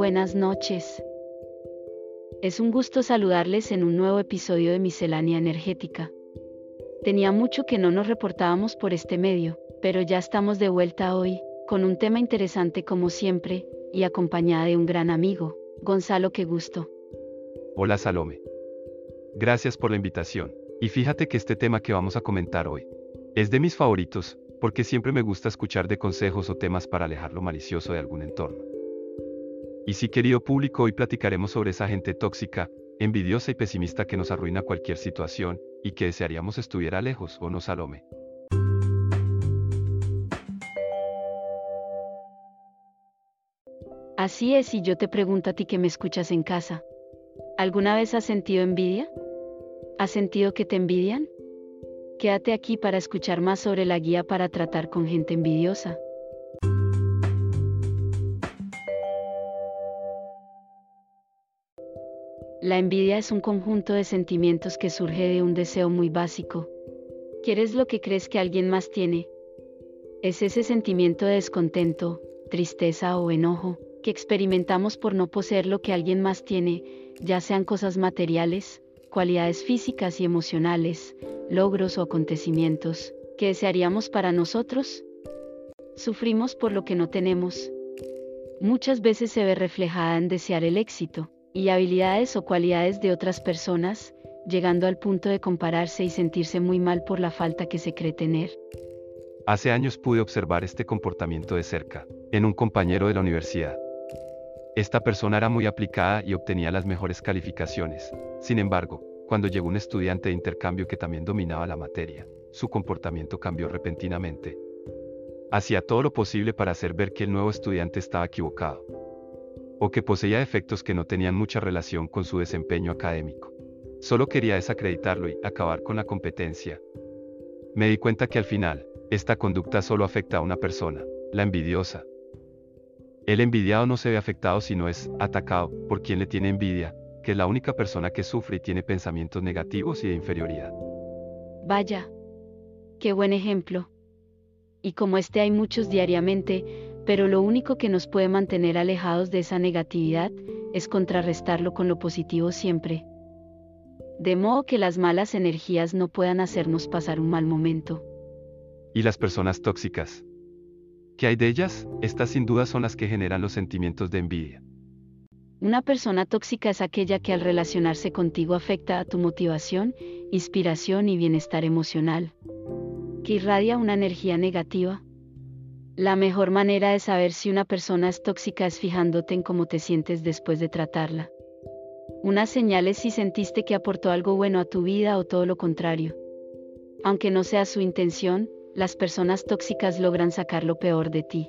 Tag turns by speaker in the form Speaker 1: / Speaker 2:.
Speaker 1: buenas noches. Es un gusto saludarles en un nuevo episodio de Miscelánea Energética. Tenía mucho que no nos reportábamos por este medio, pero ya estamos de vuelta hoy, con un tema interesante como siempre, y acompañada de un gran amigo, Gonzalo Que Gusto.
Speaker 2: Hola Salome. Gracias por la invitación. Y fíjate que este tema que vamos a comentar hoy es de mis favoritos, porque siempre me gusta escuchar de consejos o temas para alejar lo malicioso de algún entorno. Y sí, querido público, hoy platicaremos sobre esa gente tóxica, envidiosa y pesimista que nos arruina cualquier situación, y que desearíamos estuviera lejos, ¿o no, Salome?
Speaker 1: Así es, y yo te pregunto a ti que me escuchas en casa. ¿Alguna vez has sentido envidia? ¿Has sentido que te envidian? Quédate aquí para escuchar más sobre la guía para tratar con gente envidiosa. La envidia es un conjunto de sentimientos que surge de un deseo muy básico. ¿Quieres lo que crees que alguien más tiene? Es ese sentimiento de descontento, tristeza o enojo que experimentamos por no poseer lo que alguien más tiene, ya sean cosas materiales, cualidades físicas y emocionales, logros o acontecimientos, que desearíamos para nosotros? Sufrimos por lo que no tenemos. Muchas veces se ve reflejada en desear el éxito, y habilidades o cualidades de otras personas, llegando al punto de compararse y sentirse muy mal por la falta que se cree tener.
Speaker 2: Hace años pude observar este comportamiento de cerca, en un compañero de la universidad. Esta persona era muy aplicada y obtenía las mejores calificaciones. Sin embargo, cuando llegó un estudiante de intercambio que también dominaba la materia, su comportamiento cambió repentinamente. Hacía todo lo posible para hacer ver que el nuevo estudiante estaba equivocado, o que poseía defectos que no tenían mucha relación con su desempeño académico. Solo quería desacreditarlo y acabar con la competencia. Me di cuenta que al final, esta conducta solo afecta a una persona, la envidiosa. El envidiado no se ve afectado si no es atacado por quien le tiene envidia, que es la única persona que sufre y tiene pensamientos negativos y de inferioridad.
Speaker 1: Vaya. Qué buen ejemplo. Y como este hay muchos diariamente, pero lo único que nos puede mantener alejados de esa negatividad es contrarrestarlo con lo positivo siempre. De modo que las malas energías no puedan hacernos pasar un mal momento.
Speaker 2: ¿Y las personas tóxicas? ¿Qué hay de ellas? Estas sin duda son las que generan los sentimientos de envidia.
Speaker 1: Una persona tóxica es aquella que al relacionarse contigo afecta a tu motivación, inspiración y bienestar emocional. Que irradia una energía negativa. La mejor manera de saber si una persona es tóxica es fijándote en cómo te sientes después de tratarla. Una señal es si sentiste que aportó algo bueno a tu vida o todo lo contrario. Aunque no sea su intención, las personas tóxicas logran sacar lo peor de ti.